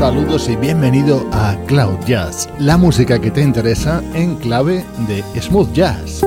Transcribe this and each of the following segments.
Saludos y bienvenido a Cloud Jazz, la música que te interesa en clave de smooth jazz.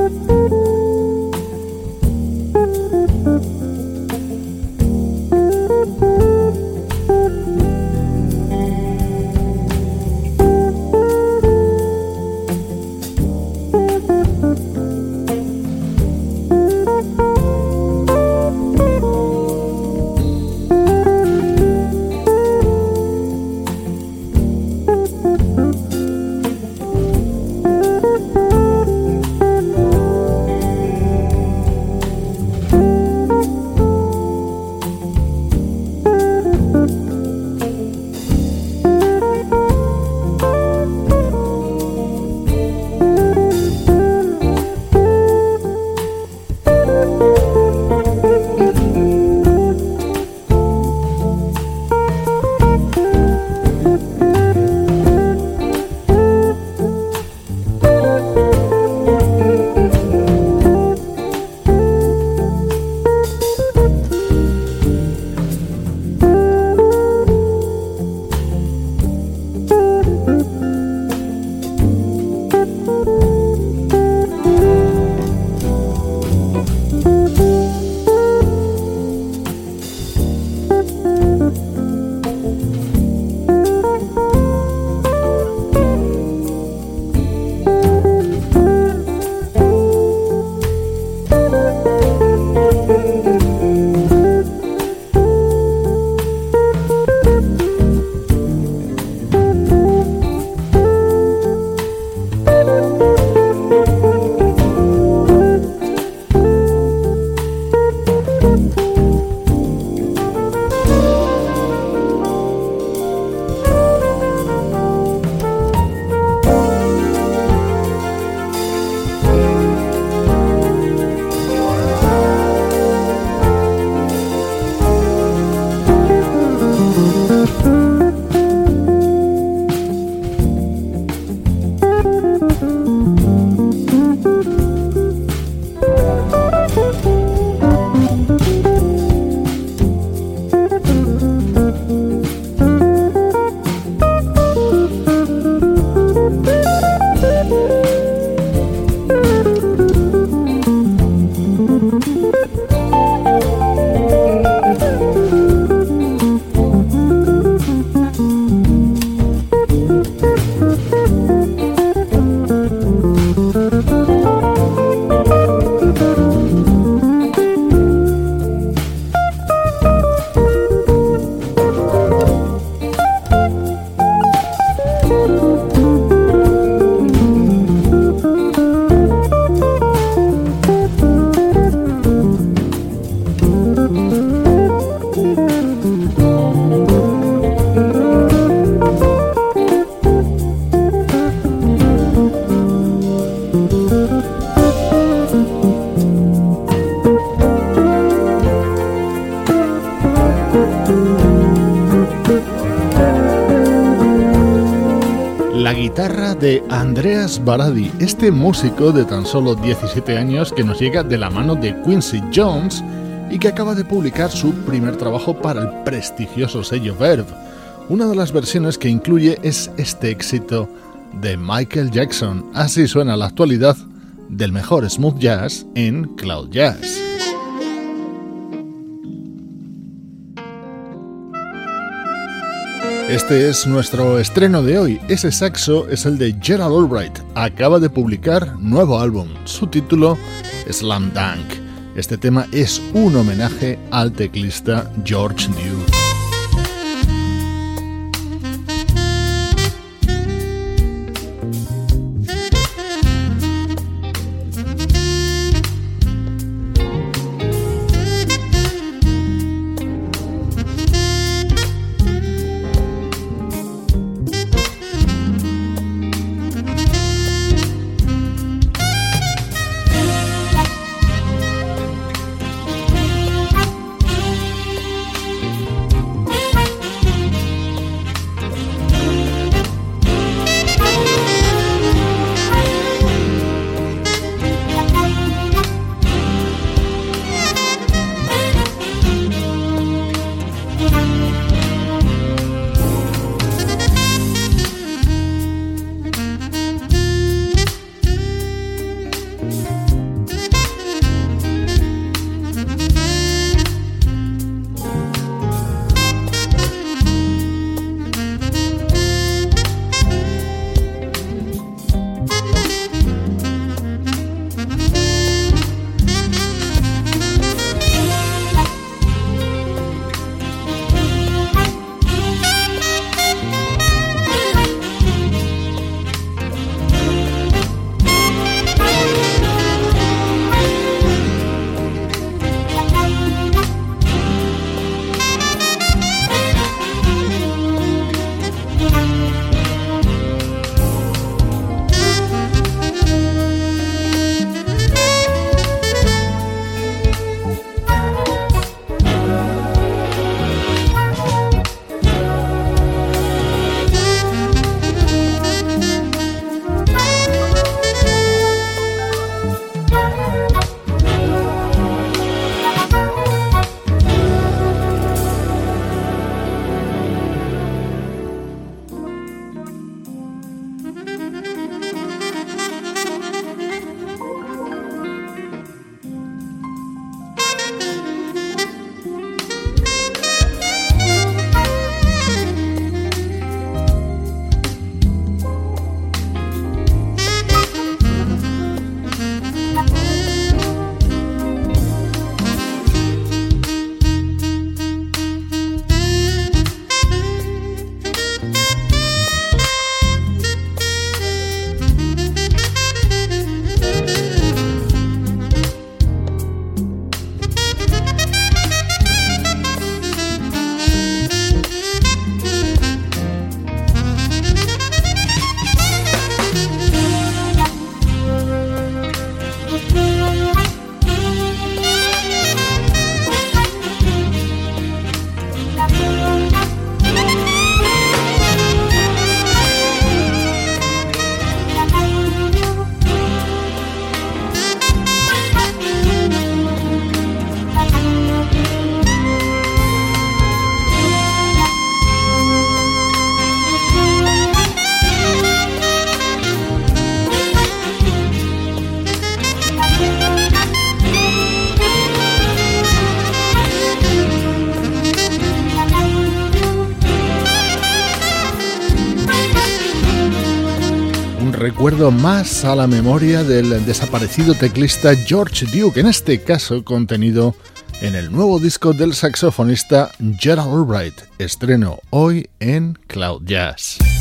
Andreas Baradi, este músico de tan solo 17 años que nos llega de la mano de Quincy Jones y que acaba de publicar su primer trabajo para el prestigioso sello Verve. Una de las versiones que incluye es este éxito de Michael Jackson. Así suena la actualidad del mejor smooth jazz en Cloud Jazz. Este es nuestro estreno de hoy. Ese saxo es el de Gerald Albright. Acaba de publicar nuevo álbum. Su título, Slam Dunk. Este tema es un homenaje al teclista George Duke. Más a la memoria del desaparecido teclista George Duke, en este caso contenido en el nuevo disco del saxofonista Gerald Albright, estreno hoy en Cloud Jazz.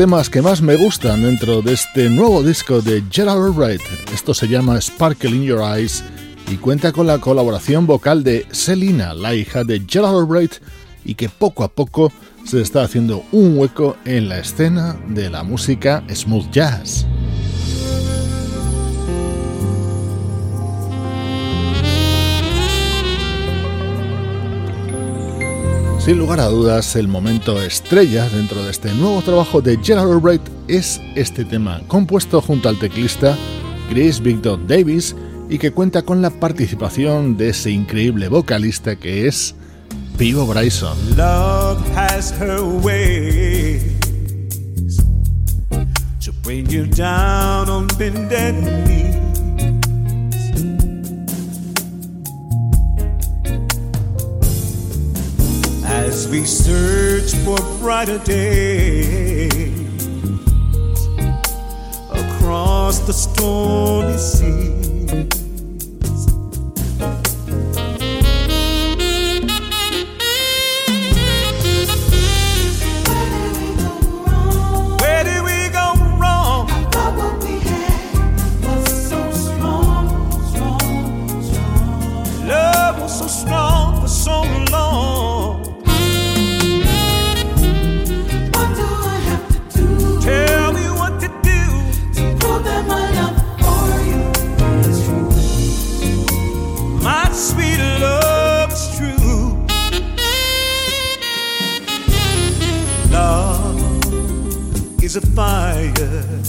Temas que más me gustan dentro de este nuevo disco de Gerald Albright. Esto se llama Sparkle in Your Eyes y cuenta con la colaboración vocal de Selina, la hija de Gerald Albright, y que poco a poco se está haciendo un hueco en la escena de la música smooth jazz. Sin lugar a dudas, el momento estrella dentro de este nuevo trabajo de Gerald Albright es este tema, compuesto junto al teclista Chris Victor Davis y que cuenta con la participación de ese increíble vocalista que es Pivo Bryson. Love has her ways to bring you down on bended. As we search for brighter days across the stormy sea. blaze of fire.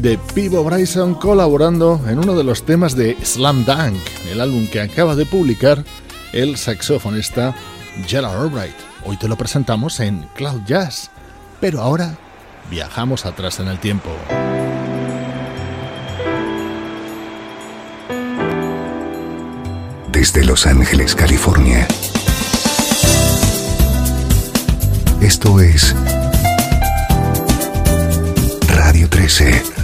De Pivo Bryson colaborando en uno de los temas de Slam Dunk, el álbum que acaba de publicar el saxofonista Gerald Albright. Hoy te lo presentamos en Cloud Jazz, pero ahora viajamos atrás en el tiempo. desde Los Ángeles, California. Esto es Radio 13.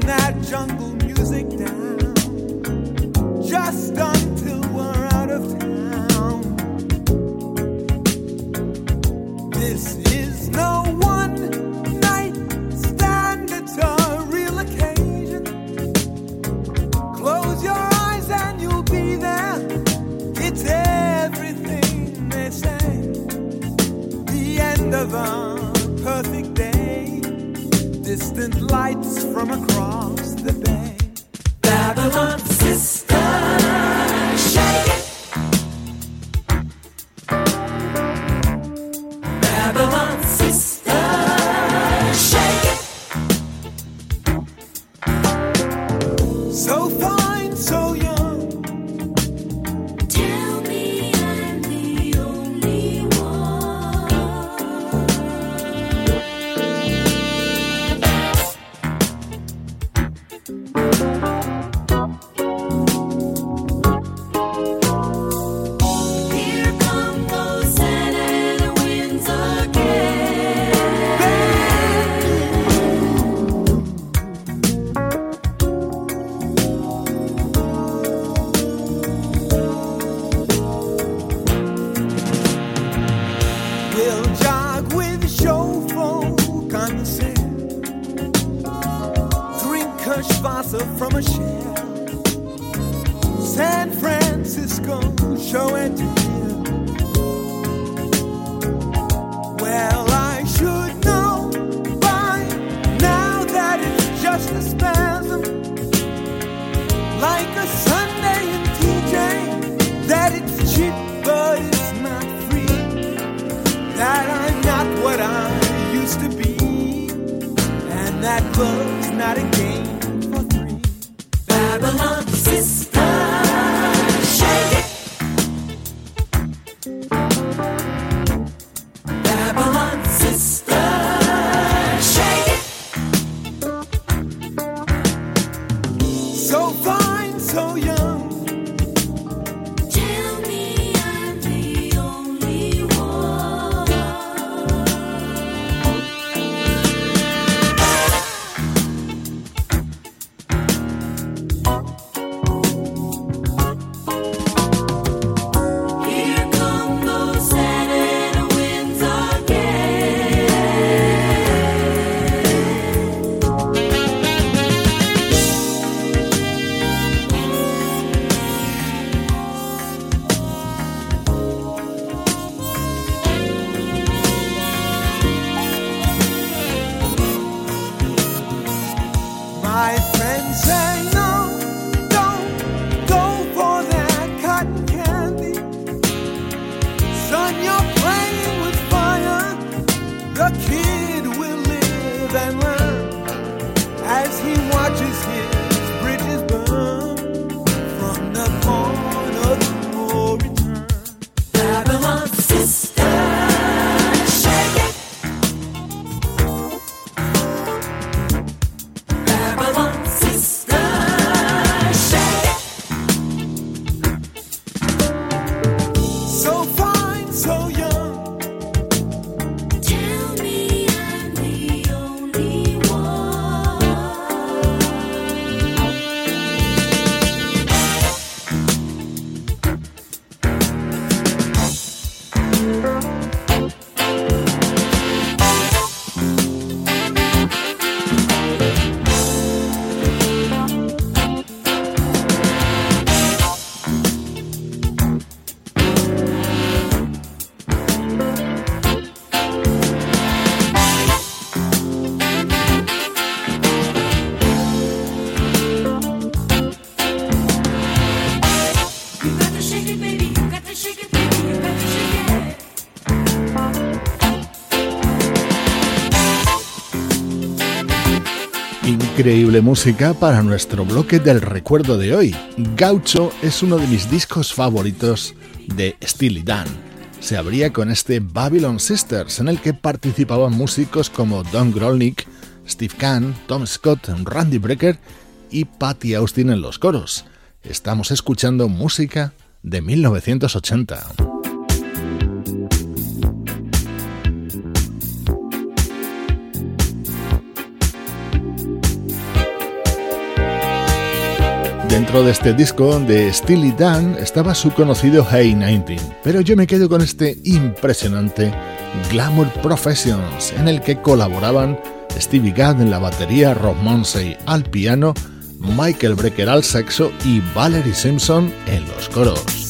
that jungle music down just until we're out of town. This is no one night stand, it's a real occasion. Close your eyes and you'll be there. It's everything they say. The end of a perfect day, distant lights from across that love's not a game for three. Babylon, sister. Increíble música para nuestro bloque del recuerdo de hoy. Gaucho es uno de mis discos favoritos de Steely Dan. Se abría con este Babylon Sisters, en el que participaban músicos como Don Grolnick, Steve Kahn, Tom Scott, Randy Brecker y Patty Austin en los coros. Estamos escuchando música de 1980. Dentro de este disco de Steely Dan estaba su conocido Hey 19, pero yo me quedo con este impresionante Glamour Professions, en el que colaboraban Stevie Gadd en la batería, Rob Monsey al piano, Michael Brecker al saxo y Valerie Simpson en los coros.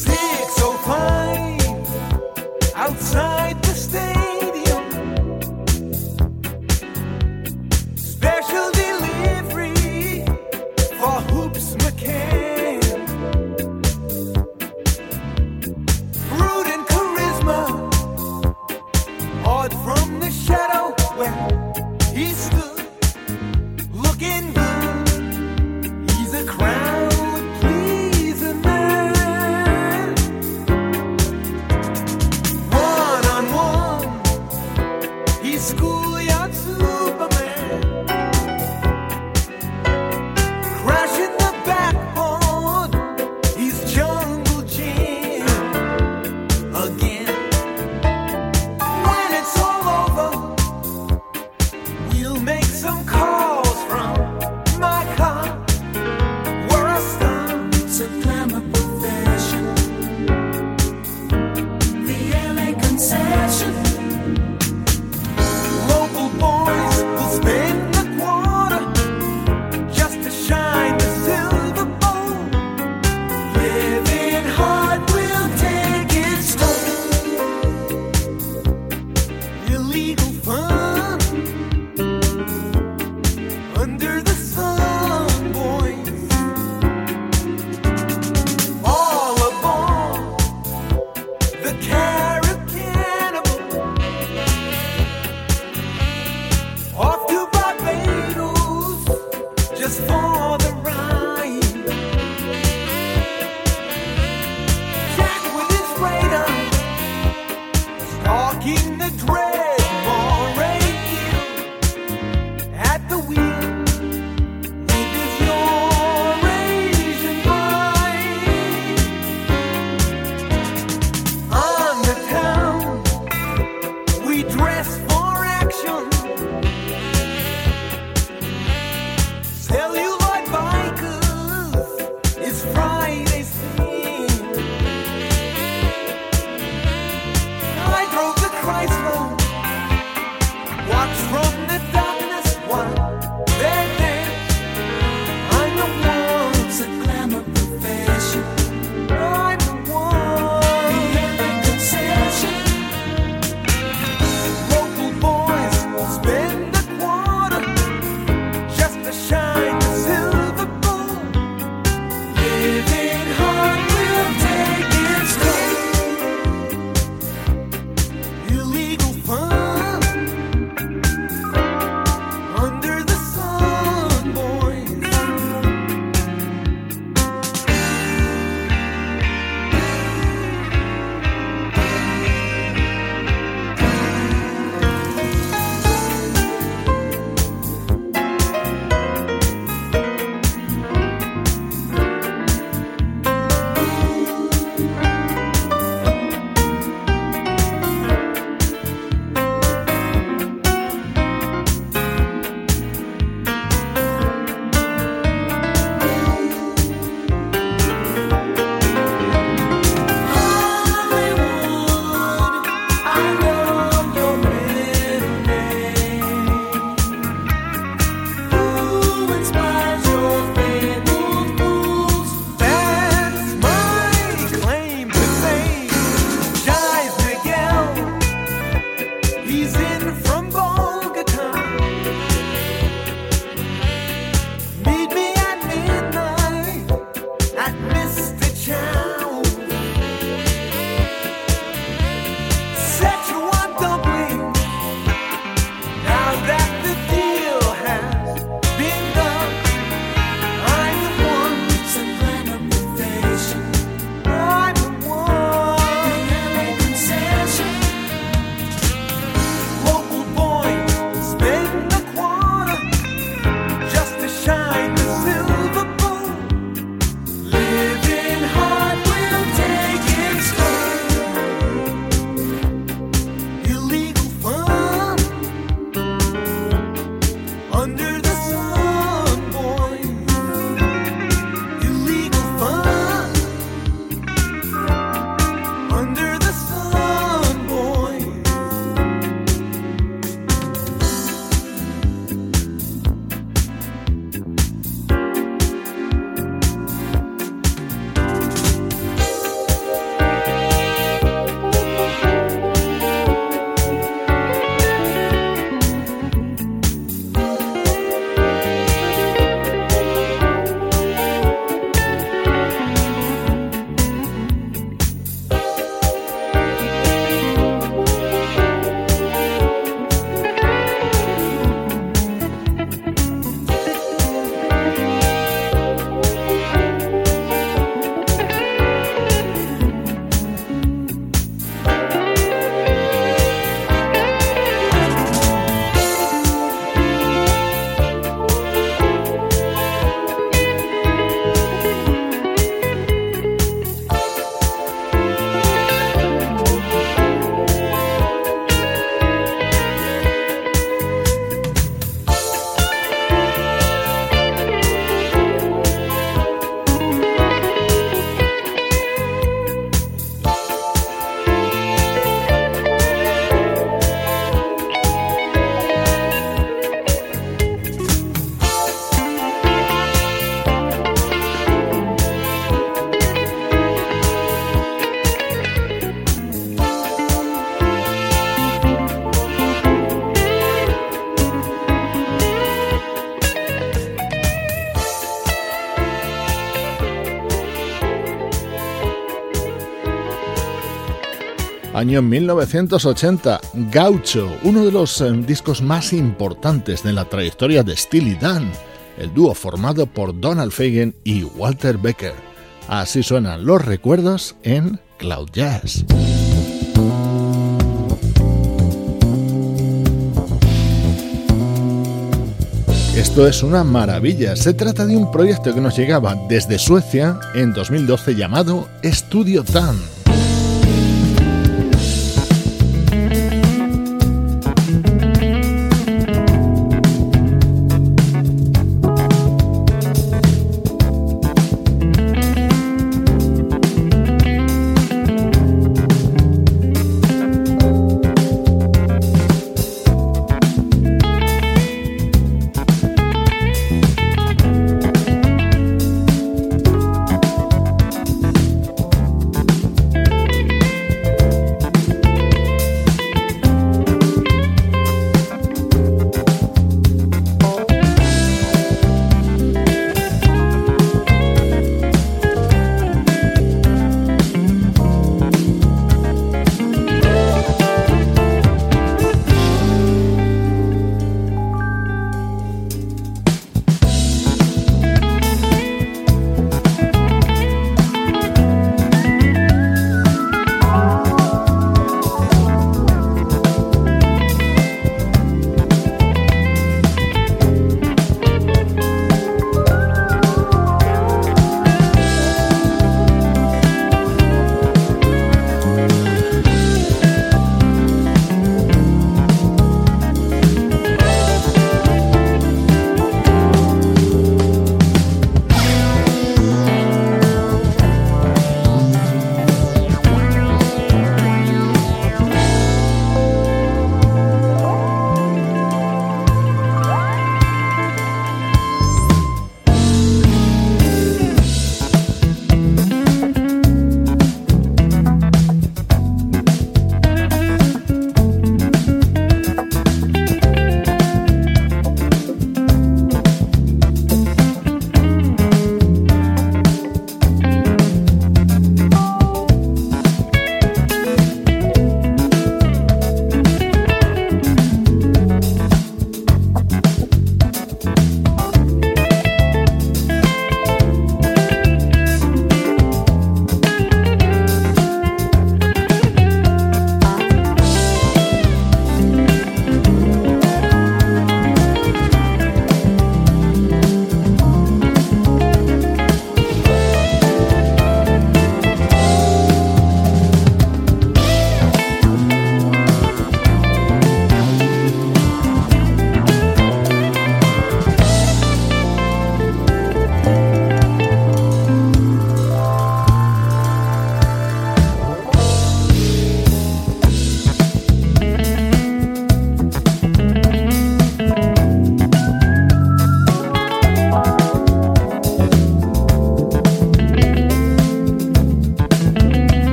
Año 1980, Gaucho, uno de los eh, discos más importantes de la trayectoria de Steely Dan, el dúo formado por Donald Fagen y Walter Becker. Así suenan los recuerdos en Cloud Jazz. Esto es una maravilla. Se trata de un proyecto que nos llegaba desde Suecia en 2012 llamado Studio Tan.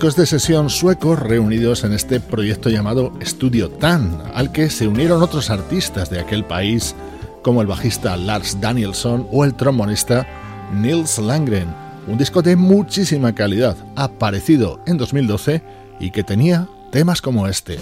Músicos de sesión suecos reunidos en este proyecto llamado Studio Tan, al que se unieron otros artistas de aquel país como el bajista Lars Danielsson o el trombonista Nils Langren. Un disco de muchísima calidad, aparecido en 2012 y que tenía temas como este.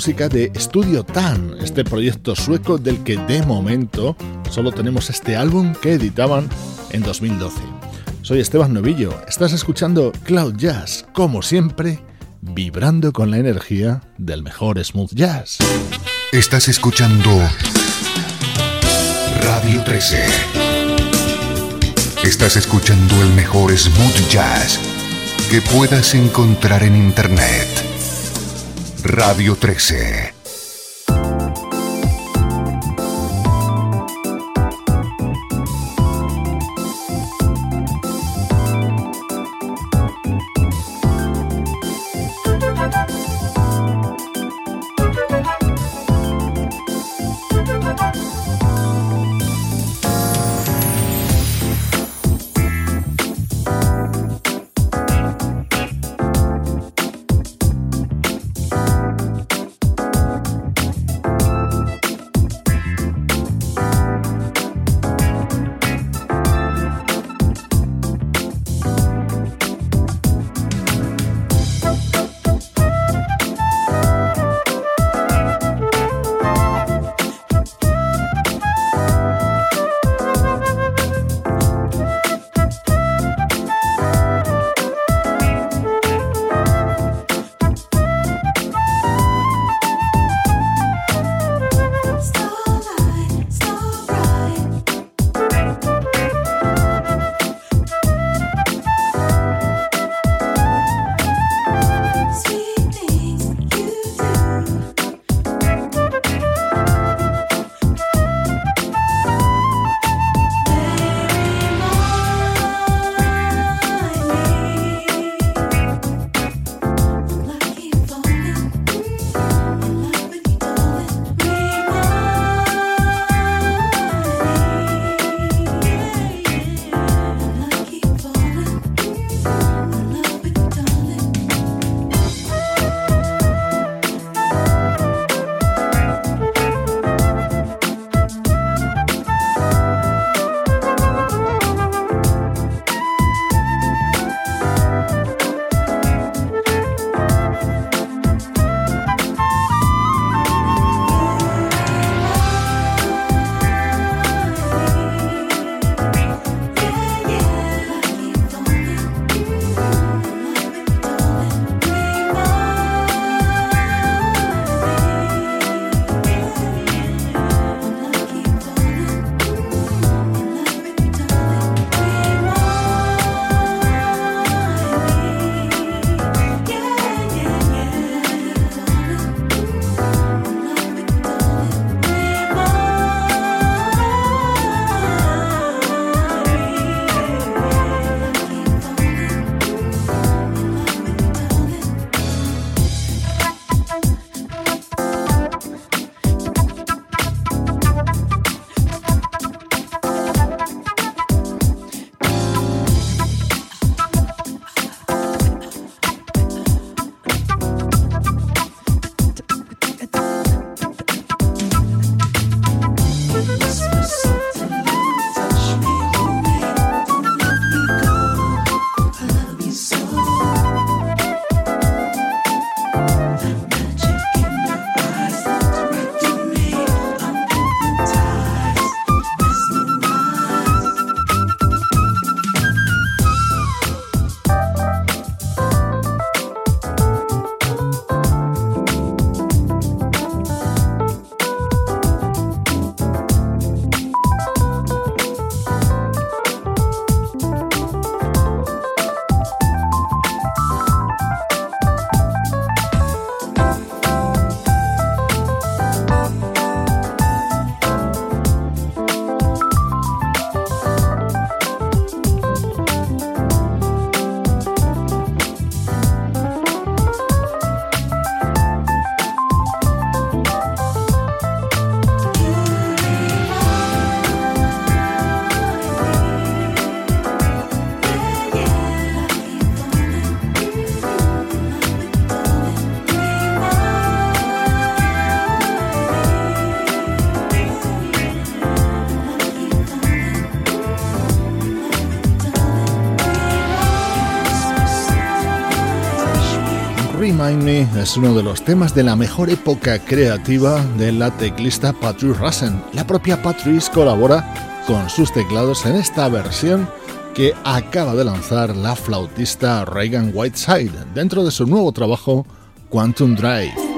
Música de Studio Tan, este proyecto sueco del que de momento solo tenemos este álbum que editaban en 2012. Soy Esteban Novillo, estás escuchando Cloud Jazz, como siempre, vibrando con la energía del mejor smooth jazz. Estás escuchando Radio 13. Estás escuchando el mejor smooth jazz que puedas encontrar en Internet. Radio 13. Es uno de los temas de la mejor época creativa de la teclista Patrice Russen. La propia Patrice colabora con sus teclados en esta versión que acaba de lanzar la flautista Reagan Whiteside dentro de su nuevo trabajo Quantum Drive.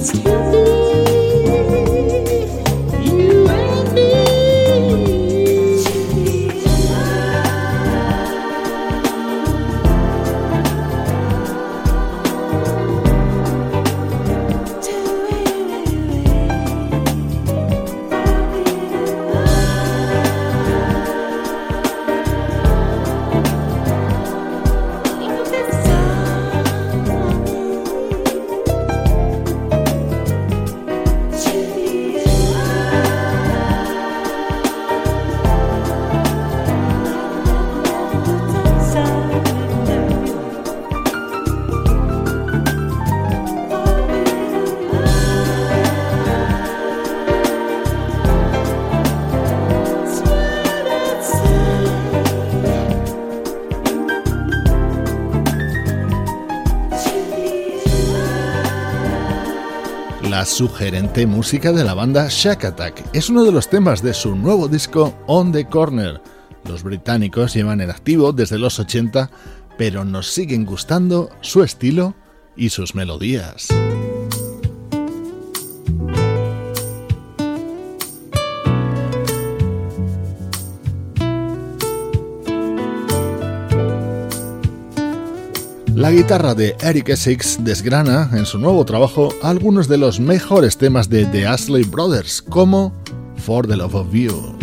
past you. Sugerente música de la banda Shack Attack. Es uno de los temas de su nuevo disco On the Corner. Los británicos llevan en activo desde los 80, pero nos siguen gustando su estilo y sus melodías. La guitarra de Eric Essex desgrana en su nuevo trabajo algunos de los mejores temas de The Ashley Brothers, como For the Love of You.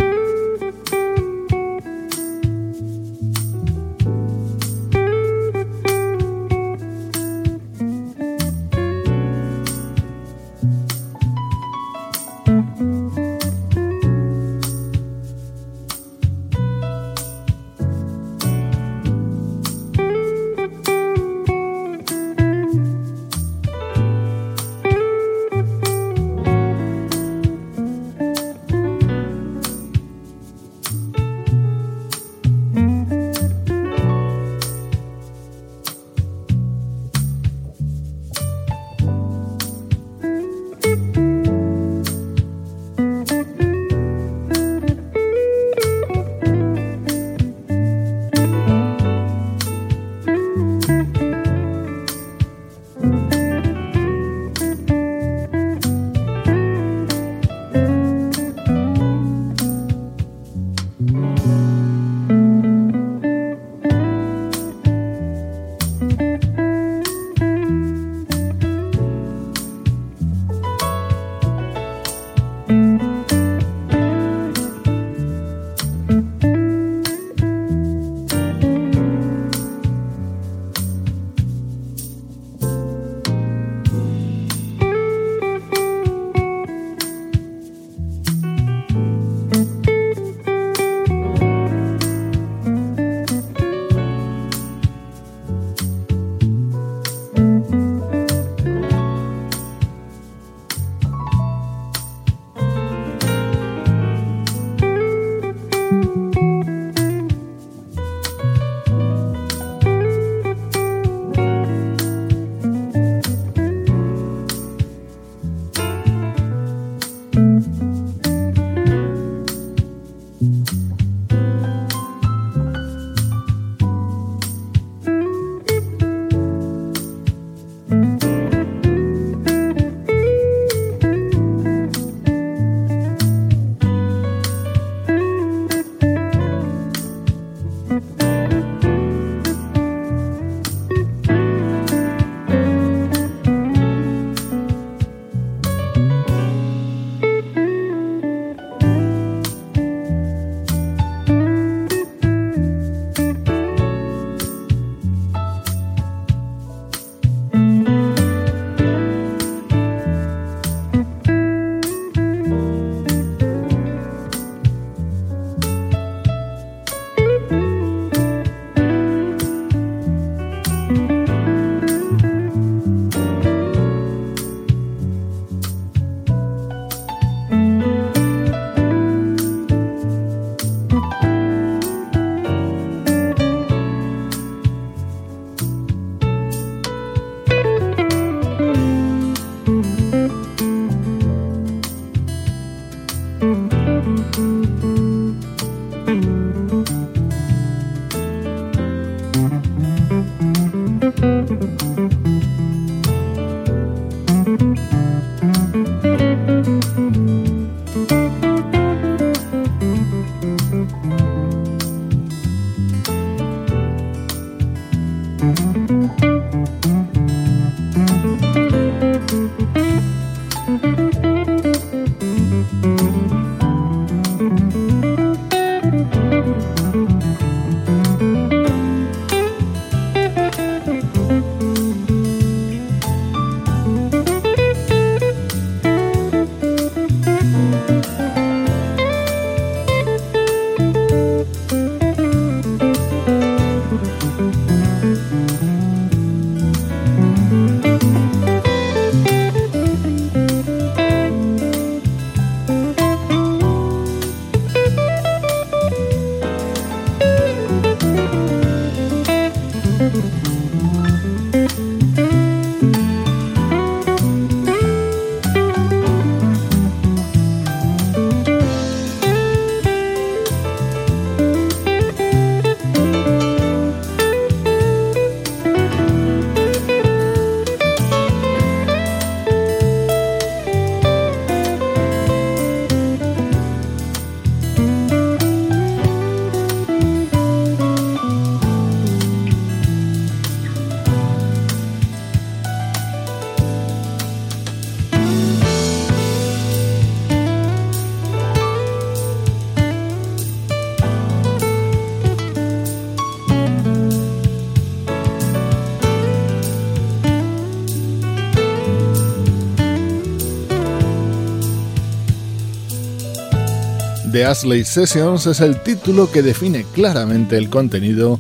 Ashley Sessions es el título que define claramente el contenido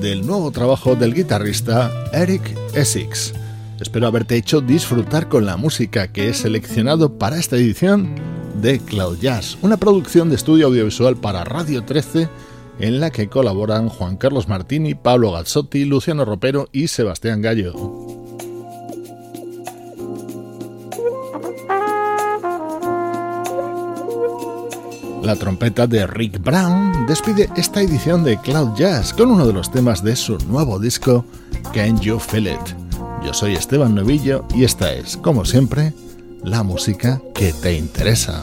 del nuevo trabajo del guitarrista Eric Essex. Espero haberte hecho disfrutar con la música que he seleccionado para esta edición de Cloud Jazz, una producción de estudio audiovisual para Radio 13 en la que colaboran Juan Carlos Martini, Pablo Gazzotti, Luciano Ropero y Sebastián Gallo. La trompeta de Rick Brown despide esta edición de Cloud Jazz con uno de los temas de su nuevo disco, Can You Feel It? Yo soy Esteban Novillo y esta es, como siempre, la música que te interesa.